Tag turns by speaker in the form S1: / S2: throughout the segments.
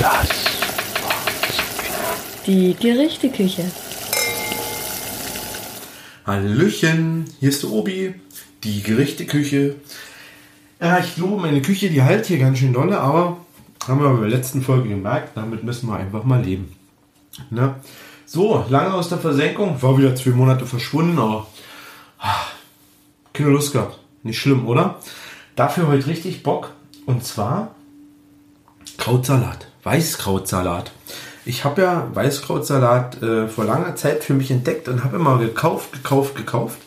S1: Podcast.
S2: Die Gerichteküche.
S3: Hallöchen, hier ist der Obi, die Gerichteküche. Ja, ich glaube, meine Küche, die halt hier ganz schön dolle, aber haben wir bei der letzten Folge gemerkt, damit müssen wir einfach mal leben. Ne? So, lange aus der Versenkung, war wieder zwei Monate verschwunden, aber ah, keine Lust gehabt. Nicht schlimm, oder? Dafür heute richtig Bock. Und zwar Krautsalat, Weißkrautsalat. Ich habe ja Weißkrautsalat äh, vor langer Zeit für mich entdeckt und habe immer gekauft, gekauft, gekauft.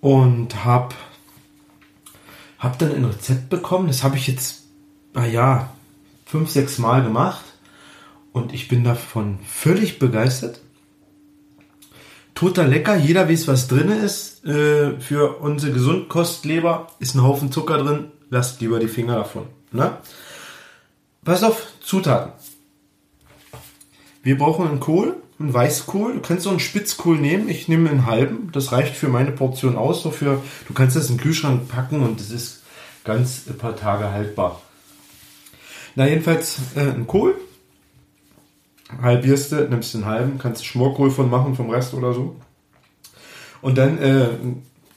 S3: Und habe hab dann ein Rezept bekommen. Das habe ich jetzt, naja, fünf, sechs Mal gemacht. Und ich bin davon völlig begeistert. Total lecker. Jeder weiß, was drin ist. Äh, für unsere Gesundkostleber ist ein Haufen Zucker drin. Lasst lieber die Finger davon. Ne? Pass auf, Zutaten. Wir brauchen einen Kohl, einen Weißkohl. Du kannst so einen Spitzkohl nehmen. Ich nehme einen halben. Das reicht für meine Portion aus. So du kannst das in den Kühlschrank packen und das ist ganz ein paar Tage haltbar. Na, jedenfalls äh, ein Kohl. Halbierst du, nimmst den halben, kannst Schmorkohl von machen, vom Rest oder so. Und dann äh,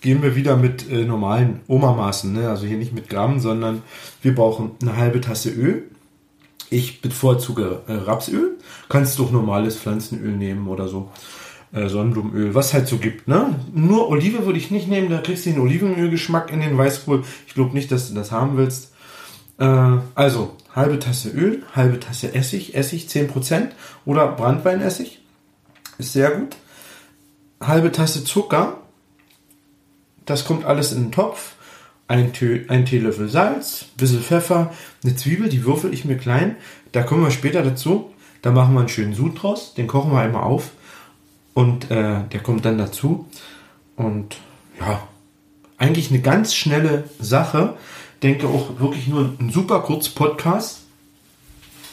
S3: gehen wir wieder mit äh, normalen Oma-Maßen. Ne? Also hier nicht mit Gramm, sondern wir brauchen eine halbe Tasse Öl. Ich bevorzuge äh, Rapsöl. Kannst doch normales Pflanzenöl nehmen oder so. Äh, Sonnenblumenöl, was halt so gibt. Ne? Nur Olive würde ich nicht nehmen, da kriegst du den Olivenölgeschmack in den Weißkohl. Ich glaube nicht, dass du das haben willst. Äh, also, halbe Tasse Öl, halbe Tasse Essig, Essig 10% oder Brandweinessig. Ist sehr gut. Halbe Tasse Zucker. Das kommt alles in den Topf. Ein, Tee, ein Teelöffel Salz, bisschen Pfeffer, eine Zwiebel, die würfel ich mir klein. Da kommen wir später dazu. Da machen wir einen schönen Sud draus. Den kochen wir einmal auf. Und äh, der kommt dann dazu. Und ja, eigentlich eine ganz schnelle Sache denke auch wirklich nur ein super kurz Podcast.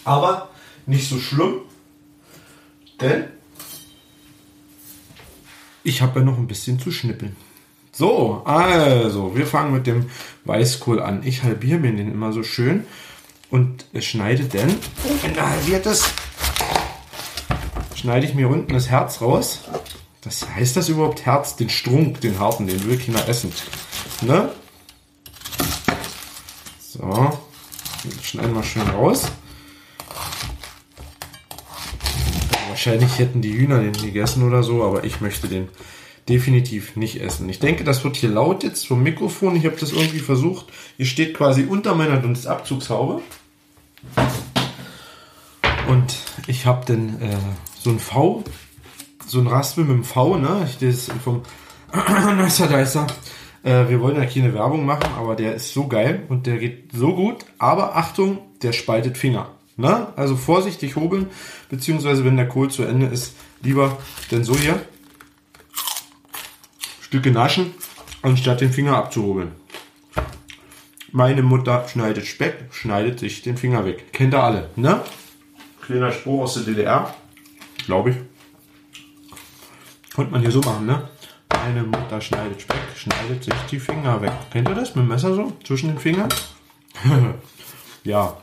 S3: Aber nicht so schlimm. Denn ich habe ja noch ein bisschen zu schnippeln. So, also, wir fangen mit dem Weißkohl an. Ich halbiere mir den immer so schön und schneide dann, wenn er halbiert ist, schneide ich mir unten das Herz raus. Das heißt das überhaupt Herz? Den Strunk, den harten, den will Kinder essen. Ne? So, schneiden wir schön raus. Wahrscheinlich hätten die Hühner den gegessen oder so, aber ich möchte den definitiv nicht essen. Ich denke, das wird hier laut jetzt vom Mikrofon. Ich habe das irgendwie versucht. Hier steht quasi unter meiner Dunstabzugshaube. Und ich habe dann äh, so ein V, so ein Raspel mit dem V, ne? Das vom Dicer. Äh, wir wollen ja keine Werbung machen, aber der ist so geil und der geht so gut. Aber Achtung, der spaltet Finger. Ne? Also vorsichtig hobeln, beziehungsweise wenn der Kohl zu Ende ist, lieber denn so hier. Stücke naschen, anstatt den Finger abzuhobeln. Meine Mutter schneidet Speck, schneidet sich den Finger weg. Kennt ihr alle, ne? Kleiner Spruch aus der DDR, glaube ich. Konnte man hier so machen, ne? Meine Mutter schneidet Speck, schneidet sich die Finger weg. Kennt ihr das mit dem Messer so? Zwischen den Fingern? ja.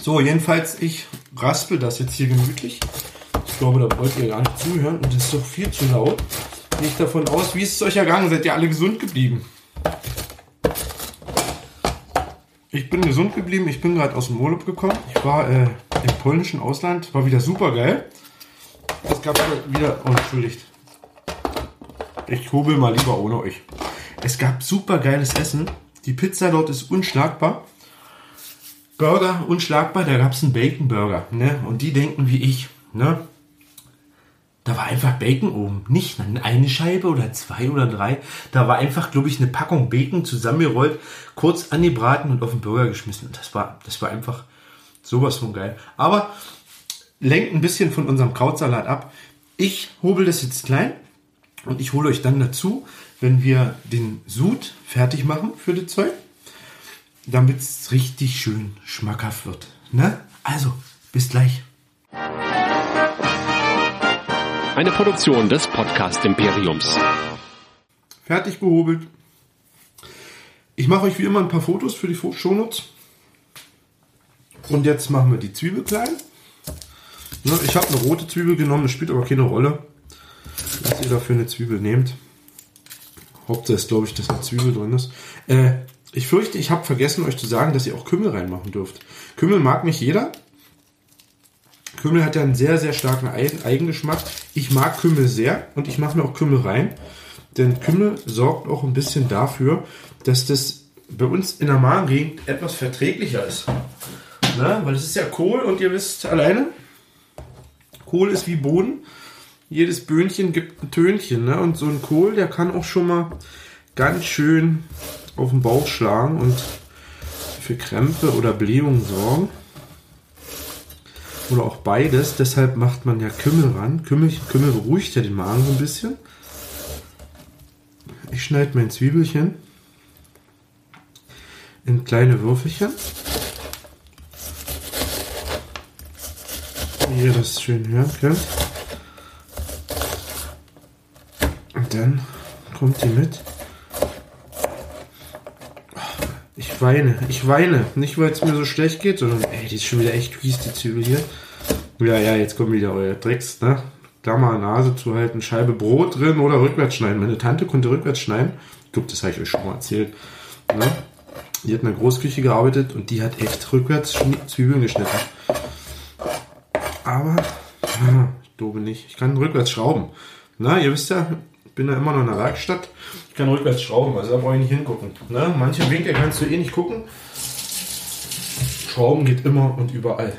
S3: So, jedenfalls, ich raspel das jetzt hier gemütlich. Ich glaube, da wollt ihr gar nicht zuhören und das ist doch viel zu laut. Gehe ich davon aus, wie ist es euch ergangen? Seid ihr alle gesund geblieben? Ich bin gesund geblieben. Ich bin gerade aus dem Urlaub gekommen. Ich war äh, im polnischen Ausland. War wieder super geil. Es gab wieder. Oh, entschuldigt. Ich hobel mal lieber ohne euch. Es gab super geiles Essen. Die Pizza dort ist unschlagbar. Burger unschlagbar. Da gab es einen Bacon Burger. Ne? Und die denken wie ich. Ne? Da war einfach Bacon oben. Nicht eine Scheibe oder zwei oder drei. Da war einfach, glaube ich, eine Packung Bacon zusammengerollt, kurz angebraten und auf den Burger geschmissen. Und das war, das war einfach sowas von geil. Aber lenkt ein bisschen von unserem Krautsalat ab. Ich hobel das jetzt klein und ich hole euch dann dazu, wenn wir den Sud fertig machen für das Zeug, damit es richtig schön schmackhaft wird. Ne? Also, bis gleich.
S1: Eine Produktion des Podcast Imperiums.
S3: Fertig gehobelt. Ich mache euch wie immer ein paar Fotos für die Shownotes. Und jetzt machen wir die Zwiebel klein. Ne, ich habe eine rote Zwiebel genommen, das spielt aber keine Rolle. Was ihr dafür eine Zwiebel nehmt. Hauptsache ist, glaube ich, dass eine Zwiebel drin ist. Äh, ich fürchte, ich habe vergessen, euch zu sagen, dass ihr auch Kümmel reinmachen dürft. Kümmel mag nicht jeder. Kümmel hat ja einen sehr, sehr starken Eigengeschmack. Ich mag Kümmel sehr und ich mache mir auch Kümmel rein. Denn Kümmel sorgt auch ein bisschen dafür, dass das bei uns in der Magengegend etwas verträglicher ist. Na, weil es ist ja Kohl und ihr wisst alleine, Kohl ist wie Boden. Jedes Böhnchen gibt ein Tönchen. Ne? Und so ein Kohl, der kann auch schon mal ganz schön auf den Bauch schlagen und für Krämpfe oder Blähungen sorgen. Oder auch beides. Deshalb macht man ja Kümmel ran. Kümmel, Kümmel beruhigt ja den Magen so ein bisschen. Ich schneide mein Zwiebelchen in kleine Würfelchen. Wie ihr das schön hören könnt. Und dann kommt die mit. Ich weine, ich weine. Nicht, weil es mir so schlecht geht, sondern, ey, die ist schon wieder echt fies, die Zwiebel hier. Ja, ja, jetzt kommen wieder eure Tricks, ne? Klammer, Nase zu halten, Scheibe Brot drin oder rückwärts schneiden. Meine Tante konnte rückwärts schneiden. Ich glaube, das habe ich euch schon mal erzählt. Ne? Die hat in der Großküche gearbeitet und die hat echt rückwärts Zwiebeln geschnitten. Aber, ah, ich glaube nicht. Ich kann rückwärts schrauben. Na, ihr wisst ja, bin ja immer noch in der Werkstatt. Ich kann rückwärts schrauben, also da brauche ich nicht hingucken. Ne? Manche Winkel kannst du eh nicht gucken. Schrauben geht immer und überall.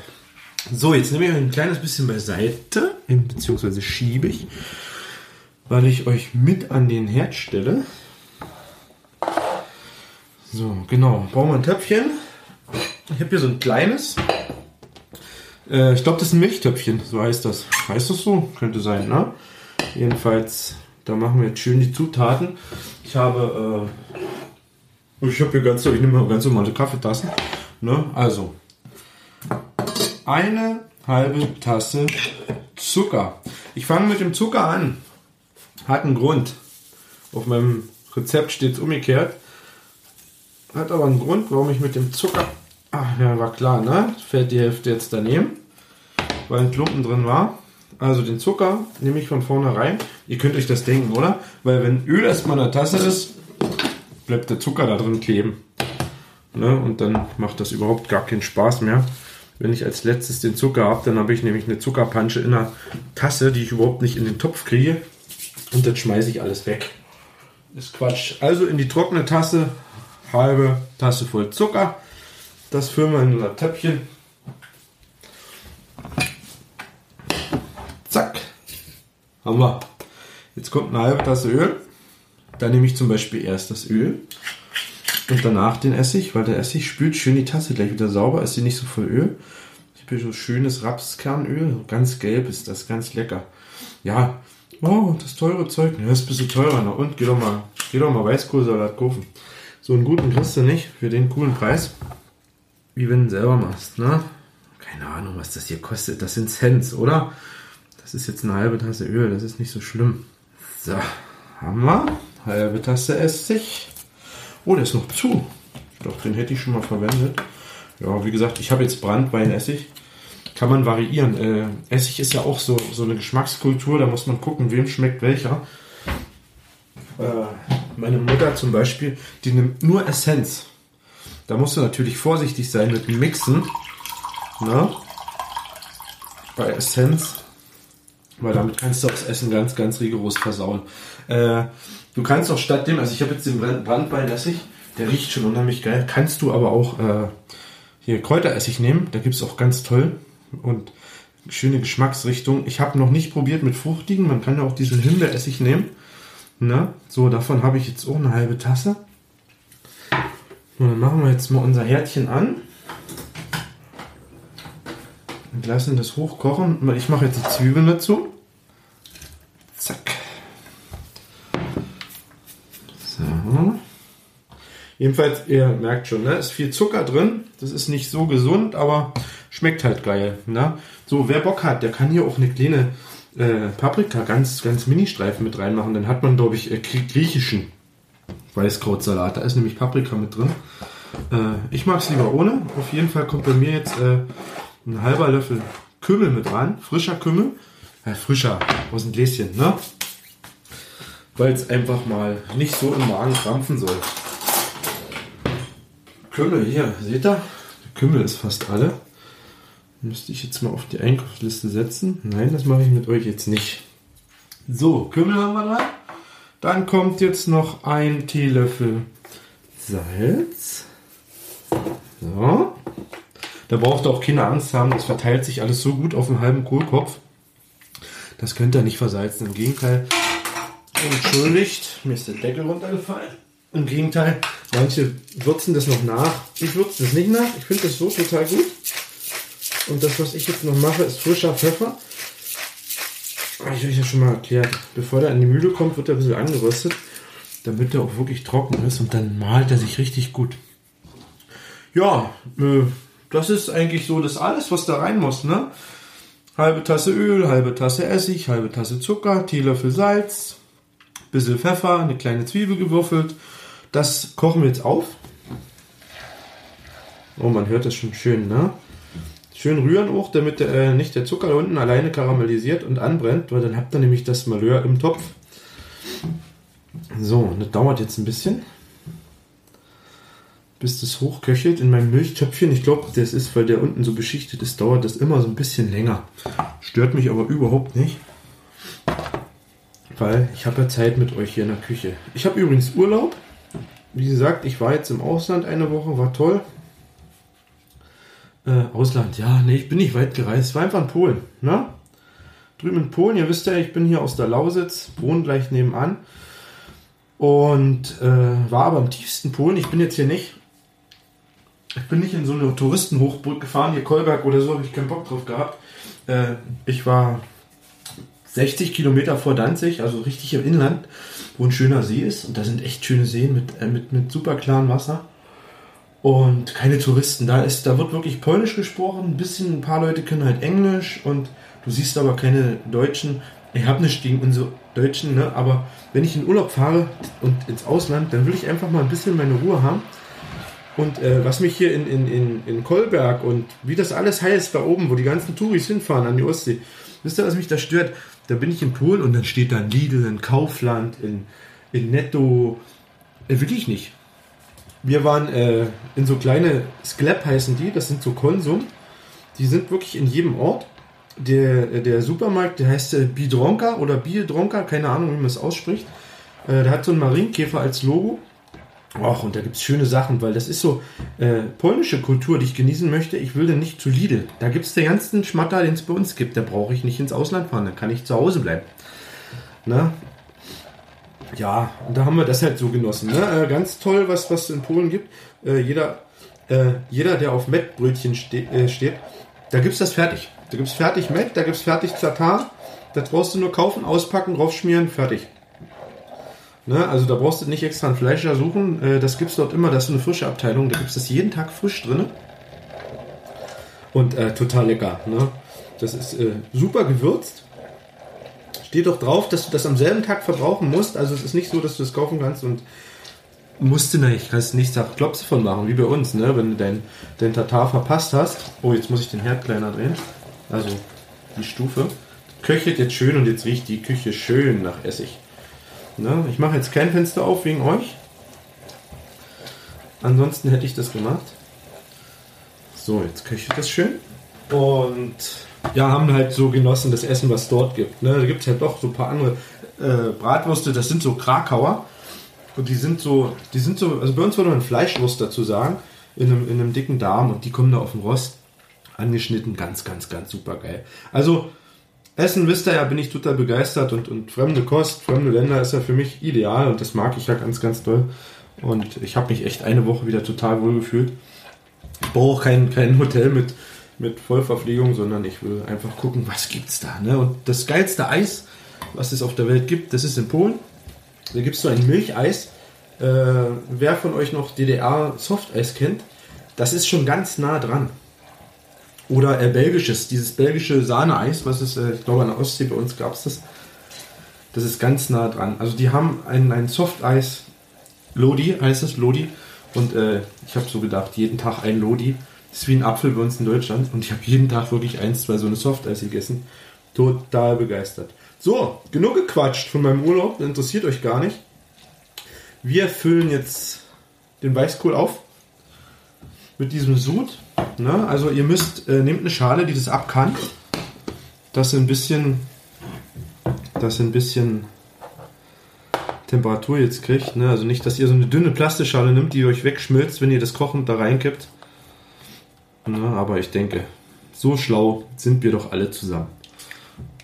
S3: So, jetzt nehme ich ein kleines bisschen beiseite, beziehungsweise schiebe ich, weil ich euch mit an den Herd stelle. So, genau. Brauchen wir ein Töpfchen. Ich habe hier so ein kleines. Äh, ich glaube, das ist ein Milchtöpfchen, so heißt das. Heißt das so? Könnte sein, ne? Jedenfalls, da machen wir jetzt schön die Zutaten. Ich habe, äh, ich habe hier ganz, ich nehme mal ganz normale Kaffeetassen. Ne? Also, eine halbe Tasse Zucker. Ich fange mit dem Zucker an. Hat einen Grund. Auf meinem Rezept steht es umgekehrt. Hat aber einen Grund, warum ich mit dem Zucker. Ach ja, war klar, ne? Fällt die Hälfte jetzt daneben, weil ein Klumpen drin war. Also den Zucker nehme ich von vornherein. Ihr könnt euch das denken, oder? Weil wenn Öl erstmal in der Tasse ist, bleibt der Zucker da drin kleben. Ne? Und dann macht das überhaupt gar keinen Spaß mehr. Wenn ich als letztes den Zucker habe, dann habe ich nämlich eine Zuckerpansche in der Tasse, die ich überhaupt nicht in den Topf kriege. Und dann schmeiße ich alles weg. Ist Quatsch. Also in die trockene Tasse, halbe Tasse voll Zucker. Das füllen wir in unser Töpfchen. Zack. Haben wir. Jetzt kommt eine halbe Tasse Öl. Da nehme ich zum Beispiel erst das Öl und danach den Essig, weil der Essig spült schön die Tasse gleich wieder sauber, ist sie nicht so voll Öl. Ich habe hier so schönes Rapskernöl, ganz gelb ist das, ganz lecker. Ja, oh, das teure Zeug, ja, ist ein bisschen teurer. Na und, geh doch mal, geh doch mal Weißkohlsalat kaufen. So einen guten kriegst du nicht für den coolen Preis, wie wenn du selber machst, ne? Keine Ahnung, was das hier kostet. Das sind Cents, oder? Das ist jetzt eine halbe Tasse Öl, das ist nicht so schlimm. So, haben wir. Halbe Tasse Essig. Oh, der ist noch zu. Glaube, den hätte ich schon mal verwendet. Ja, wie gesagt, ich habe jetzt Brandweinessig. Kann man variieren. Äh, Essig ist ja auch so, so eine Geschmackskultur, da muss man gucken, wem schmeckt welcher. Äh, meine Mutter zum Beispiel, die nimmt nur Essenz. Da musst du natürlich vorsichtig sein mit dem Mixen. Ne? Bei Essenz. Weil damit kannst du das Essen ganz, ganz rigoros versauen. Äh, Du kannst auch statt dem, also ich habe jetzt den Brandweinessig, der riecht schon unheimlich geil. Kannst du aber auch äh, hier Kräuteressig nehmen, da gibt es auch ganz toll und schöne Geschmacksrichtung. Ich habe noch nicht probiert mit fruchtigen, man kann ja auch diesen Himbeeressig nehmen. Na, so, davon habe ich jetzt auch eine halbe Tasse. Und dann machen wir jetzt mal unser Herdchen an und lassen das hochkochen. Ich mache jetzt die Zwiebeln dazu. Zack. Jedenfalls, ihr merkt schon, ne, ist viel Zucker drin. Das ist nicht so gesund, aber schmeckt halt geil. Ne? So, wer Bock hat, der kann hier auch eine kleine äh, Paprika, ganz, ganz Mini-Streifen mit reinmachen. Dann hat man, glaube ich, äh, griechischen Weißkrautsalat. Da ist nämlich Paprika mit drin. Äh, ich mag es lieber ohne. Auf jeden Fall kommt bei mir jetzt äh, ein halber Löffel Kümmel mit ran. Frischer Kümmel. Ja, frischer, aus dem Gläschen, ne? Weil es einfach mal nicht so im Magen krampfen soll. Kümmel hier, seht ihr? Der Kümmel ist fast alle. Müsste ich jetzt mal auf die Einkaufsliste setzen? Nein, das mache ich mit euch jetzt nicht. So, Kümmel haben wir dran. Dann kommt jetzt noch ein Teelöffel Salz. So. Da braucht ihr auch keine Angst haben, das verteilt sich alles so gut auf dem halben Kohlkopf. Das könnt ihr nicht versalzen. Im Gegenteil, entschuldigt, mir ist der Deckel runtergefallen. Im Gegenteil, manche würzen das noch nach. Ich würze das nicht nach. Ich finde das so total gut. Und das, was ich jetzt noch mache, ist frischer Pfeffer. Habe ich euch ja schon mal erklärt. Bevor der in die Mühle kommt, wird er ein bisschen angeröstet, damit er auch wirklich trocken ist und dann malt er sich richtig gut. Ja, äh, das ist eigentlich so das alles, was da rein muss, ne? Halbe Tasse Öl, halbe Tasse Essig, halbe Tasse Zucker, Teelöffel Salz, bisschen Pfeffer, eine kleine Zwiebel gewürfelt. Das kochen wir jetzt auf. Oh, man hört das schon schön, ne? Schön rühren auch, damit äh, nicht der Zucker da unten alleine karamellisiert und anbrennt, weil dann habt ihr nämlich das Malheur im Topf. So, das dauert jetzt ein bisschen bis das hochköchelt in meinem Milchtöpfchen. Ich glaube, das ist, weil der unten so beschichtet ist, dauert das immer so ein bisschen länger. Stört mich aber überhaupt nicht. Weil ich habe ja Zeit mit euch hier in der Küche. Ich habe übrigens Urlaub. Wie gesagt, ich war jetzt im Ausland eine Woche, war toll. Äh, Ausland, ja, nee, ich bin nicht weit gereist, war einfach in Polen, ne? Drüben in Polen, ihr wisst ja, ich bin hier aus der Lausitz, wohne gleich nebenan und äh, war aber im tiefsten Polen. Ich bin jetzt hier nicht ich bin nicht in so eine Touristenhochburg gefahren, hier Kolberg oder so, habe ich keinen Bock drauf gehabt. Äh, ich war 60 Kilometer vor Danzig, also richtig im Inland, wo ein schöner See ist. Und da sind echt schöne Seen mit, äh, mit, mit super klarem Wasser. Und keine Touristen. Da, ist, da wird wirklich Polnisch gesprochen. Ein bisschen, ein paar Leute können halt Englisch und du siehst aber keine Deutschen. Ich habe nichts gegen unsere Deutschen, ne? aber wenn ich in Urlaub fahre und ins Ausland, dann will ich einfach mal ein bisschen meine Ruhe haben. Und äh, was mich hier in, in, in, in Kolberg und wie das alles heißt, da oben, wo die ganzen Touris hinfahren an die Ostsee, wisst ihr, was mich da stört? Da bin ich in Polen und dann steht da Lidl, ein Kaufland, in, in Netto. Äh, wirklich nicht. Wir waren äh, in so kleine Sklep heißen die, das sind so Konsum. Die sind wirklich in jedem Ort. Der, der Supermarkt, der heißt äh, Bidronka oder Biedronka, keine Ahnung, wie man es ausspricht. Äh, der hat so einen Marienkäfer als Logo Och, und da gibt es schöne Sachen, weil das ist so äh, polnische Kultur, die ich genießen möchte. Ich will denn nicht zu Lidl. Da gibt es den ganzen Schmatter, den es bei uns gibt. Da brauche ich nicht ins Ausland fahren, dann kann ich zu Hause bleiben. Na? Ja, und da haben wir das halt so genossen. Ne? Äh, ganz toll, was was in Polen gibt. Äh, jeder, äh, jeder, der auf Mettbrötchen ste äh, steht, da gibt es das fertig. Da gibt es fertig Mett, da gibt es fertig Zatar. Das brauchst du nur kaufen, auspacken, draufschmieren, fertig. Ne? Also da brauchst du nicht extra einen Fleischer suchen. Äh, das es dort immer, das ist eine frische Abteilung. Da gibt es das jeden Tag frisch drin. Und äh, total lecker. Ne? Das ist äh, super gewürzt. Steht doch drauf, dass du das am selben Tag verbrauchen musst. Also es ist nicht so, dass du es kaufen kannst und musst du nicht, kannst nicht Tag Klopse von machen, wie bei uns, ne? Wenn du dein, dein Tatar verpasst hast. Oh, jetzt muss ich den Herd kleiner drehen. Also die Stufe. Köchelt jetzt schön und jetzt riecht die Küche schön nach Essig. Ne? Ich mache jetzt kein Fenster auf wegen euch. Ansonsten hätte ich das gemacht. So, jetzt köchelt das schön. Und ja, haben halt so genossen das Essen, was es dort gibt. Ne? Da gibt es halt doch so ein paar andere äh, Bratwürste, das sind so Krakauer. Und die sind so, die sind so, also bei uns würde man Fleischwurst dazu sagen, in einem, in einem dicken Darm und die kommen da auf dem Rost angeschnitten, ganz, ganz, ganz super geil. Also Essen, wisst ihr ja, bin ich total begeistert und, und fremde Kost, fremde Länder ist ja für mich ideal und das mag ich ja ganz, ganz toll. Und ich habe mich echt eine Woche wieder total wohl gefühlt. Ich brauche kein, kein Hotel mit, mit Vollverpflegung, sondern ich will einfach gucken, was gibt's da. Ne? Und das geilste Eis, was es auf der Welt gibt, das ist in Polen. Da gibt es so ein Milcheis. Äh, wer von euch noch DDR Softeis kennt, das ist schon ganz nah dran. Oder äh, belgisches, dieses belgische Sahneeis, was es, äh, ich glaube an der Ostsee bei uns gab es das. Das ist ganz nah dran. Also die haben ein, ein Softeis, Lodi heißt es, Lodi. Und äh, ich habe so gedacht, jeden Tag ein Lodi. Das ist wie ein Apfel bei uns in Deutschland. Und ich habe jeden Tag wirklich eins, zwei so eine Softeis gegessen. Total begeistert. So, genug gequatscht von meinem Urlaub. Interessiert euch gar nicht. Wir füllen jetzt den Weißkohl auf. Mit diesem Sud. Ne? Also ihr müsst, äh, nehmt eine Schale, die das ab kann. Dass ihr ein bisschen, dass ein bisschen Temperatur jetzt kriegt. Ne? Also nicht, dass ihr so eine dünne Plastikschale nimmt, die euch wegschmilzt, wenn ihr das kochend da reinkippt. Ne? Aber ich denke, so schlau sind wir doch alle zusammen.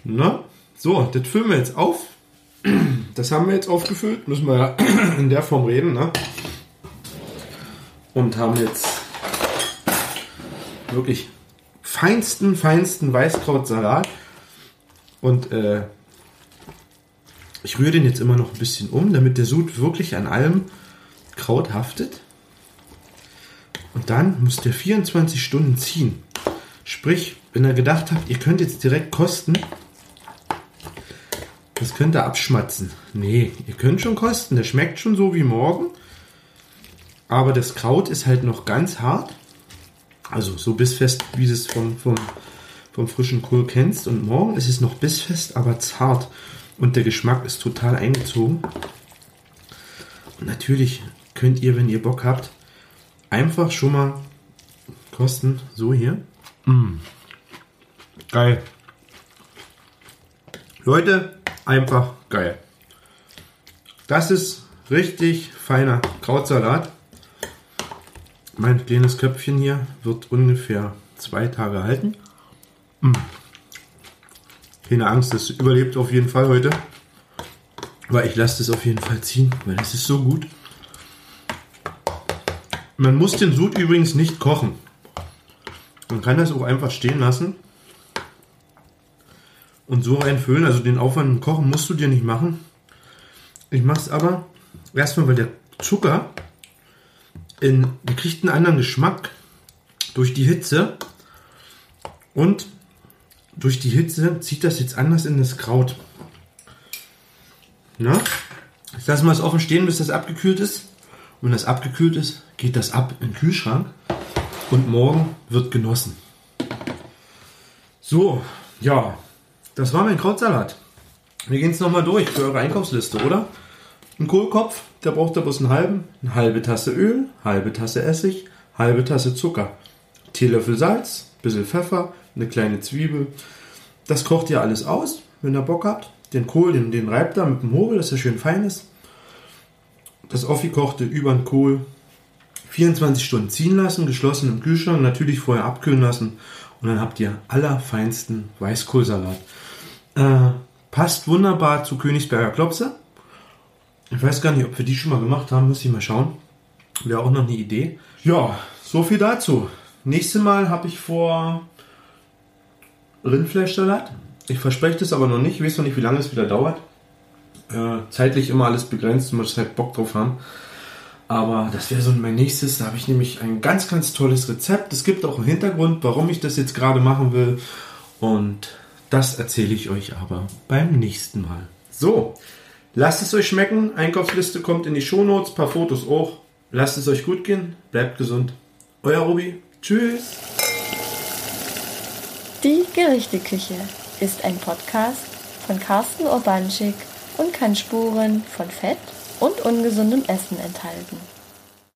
S3: Na? So, das füllen wir jetzt auf. Das haben wir jetzt aufgefüllt. Müssen wir ja in der Form reden. Ne? Und haben jetzt wirklich feinsten, feinsten Weißkrautsalat. Und äh, ich rühre den jetzt immer noch ein bisschen um, damit der Sud wirklich an allem Kraut haftet. Und dann muss der 24 Stunden ziehen. Sprich, wenn ihr gedacht habt, ihr könnt jetzt direkt kosten, das könnt ihr abschmatzen. Nee, ihr könnt schon kosten. Der schmeckt schon so wie morgen. Aber das Kraut ist halt noch ganz hart. Also so bissfest, wie du es vom, vom, vom frischen Kohl kennst. Und morgen ist es noch bissfest, aber zart. Und der Geschmack ist total eingezogen. Und natürlich könnt ihr, wenn ihr Bock habt, einfach schon mal kosten. So hier. Mm. Geil. Leute, einfach geil. Das ist richtig feiner Krautsalat. Mein kleines Köpfchen hier wird ungefähr zwei Tage halten. Mm. Keine Angst, das überlebt auf jeden Fall heute. Aber ich lasse das auf jeden Fall ziehen, weil das ist so gut. Man muss den Sud übrigens nicht kochen. Man kann das auch einfach stehen lassen und so reinfüllen. Also den Aufwand im Kochen musst du dir nicht machen. Ich mache es aber erstmal, weil der Zucker in, der kriegt einen anderen Geschmack durch die Hitze und durch die Hitze zieht das jetzt anders in das Kraut. Na? Jetzt lassen wir es offen stehen, bis das abgekühlt ist. Und wenn das abgekühlt ist, geht das ab in den Kühlschrank und morgen wird genossen. So, ja, das war mein Krautsalat. Wir gehen es nochmal durch für eure Einkaufsliste, oder? Ein Kohlkopf, der braucht da bloß einen halben, eine halbe Tasse Öl, halbe Tasse Essig, halbe Tasse Zucker, Teelöffel Salz, bisschen Pfeffer, eine kleine Zwiebel. Das kocht ihr alles aus, wenn ihr Bock habt. Den Kohl, den, den reibt ihr mit dem Hobel, dass er schön fein ist. Das Offi kochte über den Kohl 24 Stunden ziehen lassen, geschlossen im Kühlschrank, natürlich vorher abkühlen lassen und dann habt ihr allerfeinsten Weißkohlsalat. Äh, passt wunderbar zu Königsberger Klopse. Ich weiß gar nicht, ob wir die schon mal gemacht haben, muss ich mal schauen. Wäre auch noch eine Idee. Ja, so viel dazu. Nächstes Mal habe ich vor Rindfleischsalat. Ich verspreche das aber noch nicht. Ich weiß noch nicht, wie lange es wieder dauert. Äh, zeitlich immer alles begrenzt, man muss halt Bock drauf haben. Aber das wäre so mein nächstes. Da habe ich nämlich ein ganz, ganz tolles Rezept. Es gibt auch einen Hintergrund, warum ich das jetzt gerade machen will. Und das erzähle ich euch aber beim nächsten Mal. So, lasst es euch schmecken. Einkaufsliste kommt in die Shownotes, paar Fotos auch. Lasst es euch gut gehen. Bleibt gesund. Euer Robi. Tschüss.
S2: Die Gerichteküche ist ein Podcast von Carsten Urbanschik und kann Spuren von Fett und ungesundem Essen enthalten.